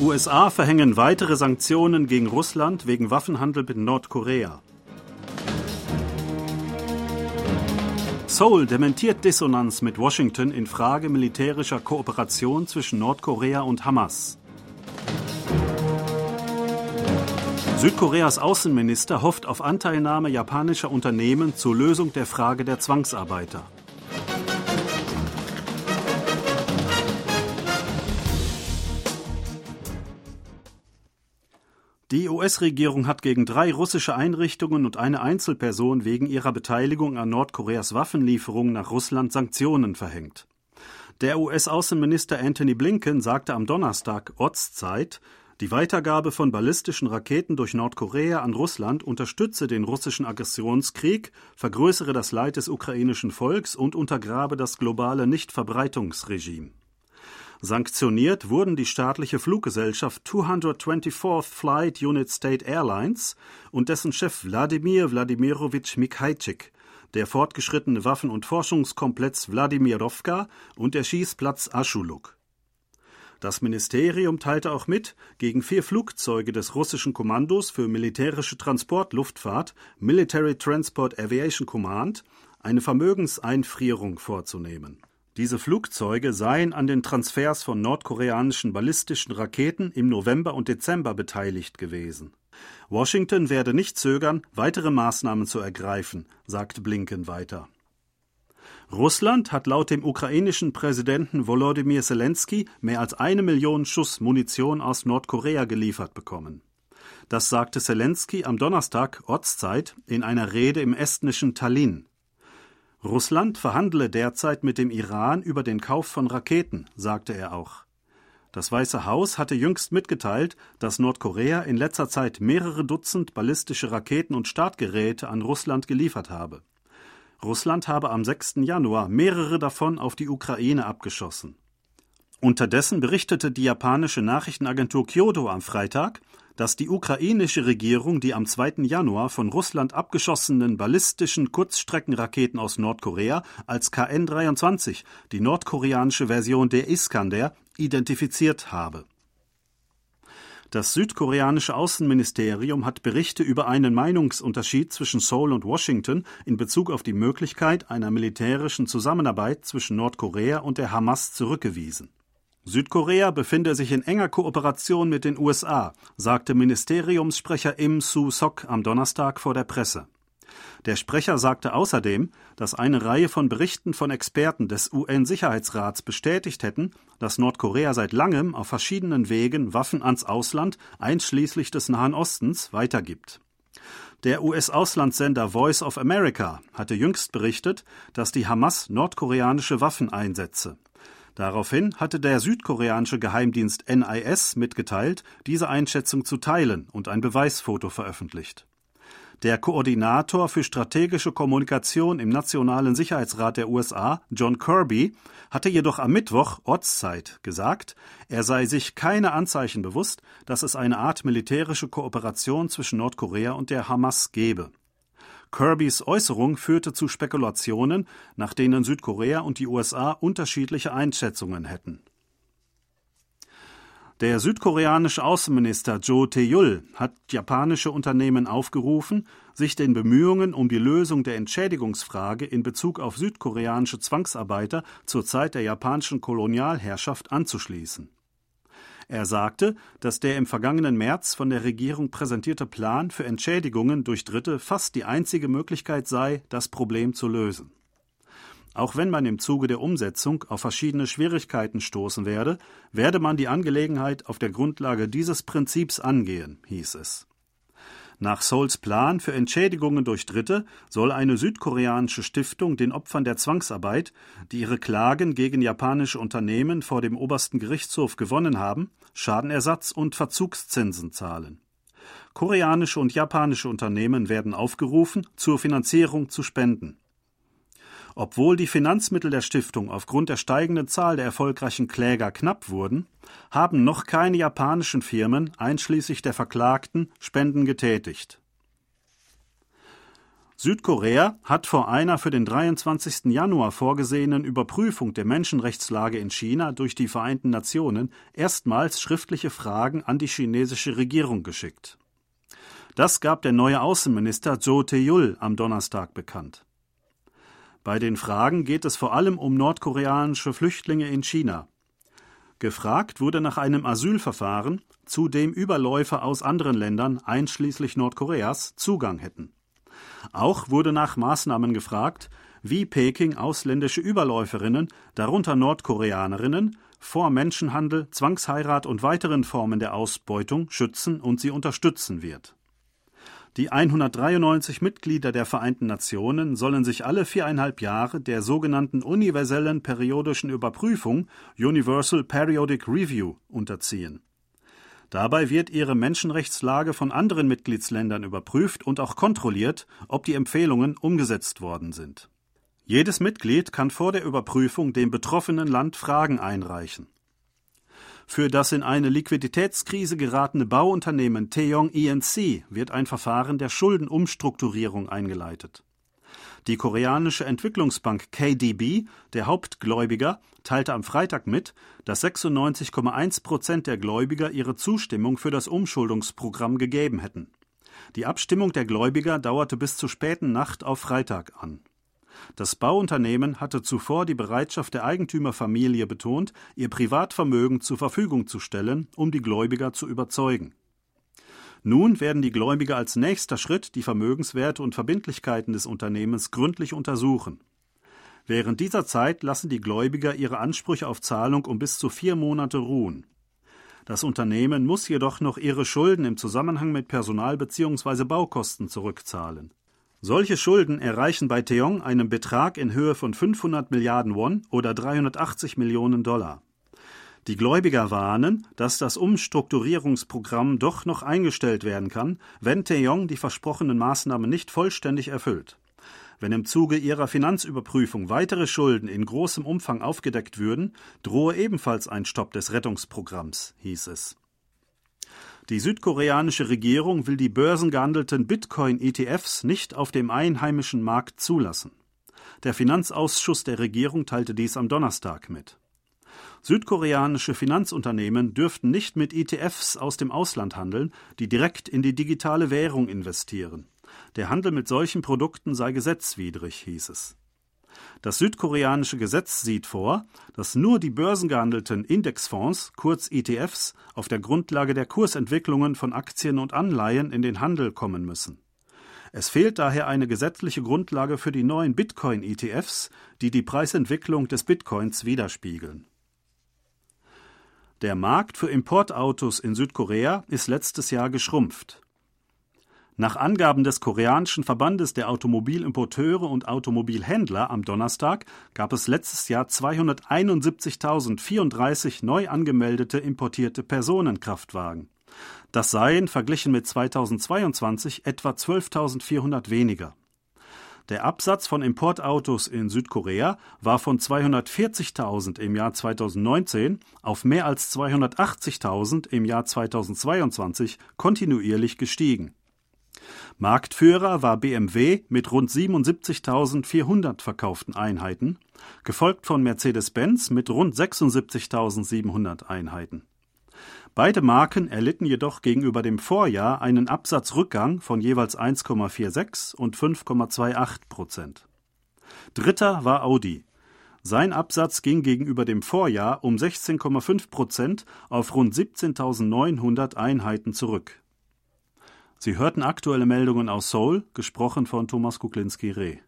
USA verhängen weitere Sanktionen gegen Russland wegen Waffenhandel mit Nordkorea. Seoul dementiert Dissonanz mit Washington in Frage militärischer Kooperation zwischen Nordkorea und Hamas. Südkoreas Außenminister hofft auf Anteilnahme japanischer Unternehmen zur Lösung der Frage der Zwangsarbeiter. Die US-Regierung hat gegen drei russische Einrichtungen und eine Einzelperson wegen ihrer Beteiligung an Nordkoreas Waffenlieferungen nach Russland Sanktionen verhängt. Der US-Außenminister Anthony Blinken sagte am Donnerstag Ortszeit, die Weitergabe von ballistischen Raketen durch Nordkorea an Russland unterstütze den russischen Aggressionskrieg, vergrößere das Leid des ukrainischen Volks und untergrabe das globale Nichtverbreitungsregime. Sanktioniert wurden die staatliche Fluggesellschaft 224th Flight Unit State Airlines und dessen Chef Wladimir Wladimirovich Mikhaitschik, der fortgeschrittene Waffen- und Forschungskomplex Wladimirowka und der Schießplatz Aschuluk. Das Ministerium teilte auch mit, gegen vier Flugzeuge des russischen Kommandos für militärische Transportluftfahrt Military Transport Aviation Command eine Vermögenseinfrierung vorzunehmen. Diese Flugzeuge seien an den Transfers von nordkoreanischen ballistischen Raketen im November und Dezember beteiligt gewesen. Washington werde nicht zögern, weitere Maßnahmen zu ergreifen, sagt Blinken weiter. Russland hat laut dem ukrainischen Präsidenten Volodymyr Zelensky mehr als eine Million Schuss Munition aus Nordkorea geliefert bekommen. Das sagte Zelensky am Donnerstag Ortszeit in einer Rede im estnischen Tallinn. Russland verhandle derzeit mit dem Iran über den Kauf von Raketen, sagte er auch. Das Weiße Haus hatte jüngst mitgeteilt, dass Nordkorea in letzter Zeit mehrere Dutzend ballistische Raketen und Startgeräte an Russland geliefert habe. Russland habe am 6. Januar mehrere davon auf die Ukraine abgeschossen. Unterdessen berichtete die japanische Nachrichtenagentur Kyodo am Freitag, dass die ukrainische Regierung die am 2. Januar von Russland abgeschossenen ballistischen Kurzstreckenraketen aus Nordkorea als KN-23, die nordkoreanische Version der Iskander, identifiziert habe. Das südkoreanische Außenministerium hat Berichte über einen Meinungsunterschied zwischen Seoul und Washington in Bezug auf die Möglichkeit einer militärischen Zusammenarbeit zwischen Nordkorea und der Hamas zurückgewiesen. Südkorea befinde sich in enger Kooperation mit den USA, sagte Ministeriumssprecher Im Su-sok am Donnerstag vor der Presse. Der Sprecher sagte außerdem, dass eine Reihe von Berichten von Experten des UN-Sicherheitsrats bestätigt hätten, dass Nordkorea seit langem auf verschiedenen Wegen Waffen ans Ausland, einschließlich des Nahen Ostens, weitergibt. Der US-Auslandssender Voice of America hatte jüngst berichtet, dass die Hamas nordkoreanische Waffen einsetze. Daraufhin hatte der südkoreanische Geheimdienst NIS mitgeteilt, diese Einschätzung zu teilen und ein Beweisfoto veröffentlicht. Der Koordinator für strategische Kommunikation im Nationalen Sicherheitsrat der USA, John Kirby, hatte jedoch am Mittwoch Ortszeit gesagt, er sei sich keine Anzeichen bewusst, dass es eine Art militärische Kooperation zwischen Nordkorea und der Hamas gebe. Kirbys Äußerung führte zu Spekulationen, nach denen Südkorea und die USA unterschiedliche Einschätzungen hätten. Der südkoreanische Außenminister Jo Tae-yul hat japanische Unternehmen aufgerufen, sich den Bemühungen um die Lösung der Entschädigungsfrage in Bezug auf südkoreanische Zwangsarbeiter zur Zeit der japanischen Kolonialherrschaft anzuschließen. Er sagte, dass der im vergangenen März von der Regierung präsentierte Plan für Entschädigungen durch Dritte fast die einzige Möglichkeit sei, das Problem zu lösen. Auch wenn man im Zuge der Umsetzung auf verschiedene Schwierigkeiten stoßen werde, werde man die Angelegenheit auf der Grundlage dieses Prinzips angehen, hieß es. Nach Souls Plan für Entschädigungen durch Dritte soll eine südkoreanische Stiftung den Opfern der Zwangsarbeit, die ihre Klagen gegen japanische Unternehmen vor dem obersten Gerichtshof gewonnen haben, Schadenersatz und Verzugszinsen zahlen. Koreanische und japanische Unternehmen werden aufgerufen, zur Finanzierung zu spenden. Obwohl die Finanzmittel der Stiftung aufgrund der steigenden Zahl der erfolgreichen Kläger knapp wurden, haben noch keine japanischen Firmen, einschließlich der Verklagten, Spenden getätigt. Südkorea hat vor einer für den 23. Januar vorgesehenen Überprüfung der Menschenrechtslage in China durch die Vereinten Nationen erstmals schriftliche Fragen an die chinesische Regierung geschickt. Das gab der neue Außenminister Zhou Tae-yul am Donnerstag bekannt. Bei den Fragen geht es vor allem um nordkoreanische Flüchtlinge in China. Gefragt wurde nach einem Asylverfahren, zu dem Überläufer aus anderen Ländern, einschließlich Nordkoreas, Zugang hätten. Auch wurde nach Maßnahmen gefragt, wie Peking ausländische Überläuferinnen, darunter Nordkoreanerinnen, vor Menschenhandel, Zwangsheirat und weiteren Formen der Ausbeutung schützen und sie unterstützen wird. Die 193 Mitglieder der Vereinten Nationen sollen sich alle viereinhalb Jahre der sogenannten universellen periodischen Überprüfung Universal Periodic Review unterziehen. Dabei wird ihre Menschenrechtslage von anderen Mitgliedsländern überprüft und auch kontrolliert, ob die Empfehlungen umgesetzt worden sind. Jedes Mitglied kann vor der Überprüfung dem betroffenen Land Fragen einreichen. Für das in eine Liquiditätskrise geratene Bauunternehmen Taeyong ENC wird ein Verfahren der Schuldenumstrukturierung eingeleitet. Die koreanische Entwicklungsbank KDB, der Hauptgläubiger, teilte am Freitag mit, dass 96,1 Prozent der Gläubiger ihre Zustimmung für das Umschuldungsprogramm gegeben hätten. Die Abstimmung der Gläubiger dauerte bis zur späten Nacht auf Freitag an. Das Bauunternehmen hatte zuvor die Bereitschaft der Eigentümerfamilie betont, ihr Privatvermögen zur Verfügung zu stellen, um die Gläubiger zu überzeugen. Nun werden die Gläubiger als nächster Schritt die Vermögenswerte und Verbindlichkeiten des Unternehmens gründlich untersuchen. Während dieser Zeit lassen die Gläubiger ihre Ansprüche auf Zahlung um bis zu vier Monate ruhen. Das Unternehmen muss jedoch noch ihre Schulden im Zusammenhang mit Personal bzw. Baukosten zurückzahlen. Solche Schulden erreichen bei Theong einen Betrag in Höhe von 500 Milliarden Won oder 380 Millionen Dollar. Die Gläubiger warnen, dass das Umstrukturierungsprogramm doch noch eingestellt werden kann, wenn Taeyong die versprochenen Maßnahmen nicht vollständig erfüllt. Wenn im Zuge ihrer Finanzüberprüfung weitere Schulden in großem Umfang aufgedeckt würden, drohe ebenfalls ein Stopp des Rettungsprogramms, hieß es. Die südkoreanische Regierung will die börsengehandelten Bitcoin-ETFs nicht auf dem einheimischen Markt zulassen. Der Finanzausschuss der Regierung teilte dies am Donnerstag mit. Südkoreanische Finanzunternehmen dürften nicht mit ETFs aus dem Ausland handeln, die direkt in die digitale Währung investieren. Der Handel mit solchen Produkten sei gesetzwidrig, hieß es. Das südkoreanische Gesetz sieht vor, dass nur die börsengehandelten Indexfonds, kurz ETFs, auf der Grundlage der Kursentwicklungen von Aktien und Anleihen in den Handel kommen müssen. Es fehlt daher eine gesetzliche Grundlage für die neuen Bitcoin-ETFs, die die Preisentwicklung des Bitcoins widerspiegeln. Der Markt für Importautos in Südkorea ist letztes Jahr geschrumpft. Nach Angaben des koreanischen Verbandes der Automobilimporteure und Automobilhändler am Donnerstag gab es letztes Jahr 271.034 neu angemeldete importierte Personenkraftwagen. Das seien verglichen mit 2022 etwa 12.400 weniger. Der Absatz von Importautos in Südkorea war von 240.000 im Jahr 2019 auf mehr als 280.000 im Jahr 2022 kontinuierlich gestiegen. Marktführer war BMW mit rund 77.400 verkauften Einheiten, gefolgt von Mercedes-Benz mit rund 76.700 Einheiten. Beide Marken erlitten jedoch gegenüber dem Vorjahr einen Absatzrückgang von jeweils 1,46 und 5,28 Prozent. Dritter war Audi. Sein Absatz ging gegenüber dem Vorjahr um 16,5 Prozent auf rund 17.900 Einheiten zurück. Sie hörten aktuelle Meldungen aus Seoul, gesprochen von Thomas Kuklinski-Reh.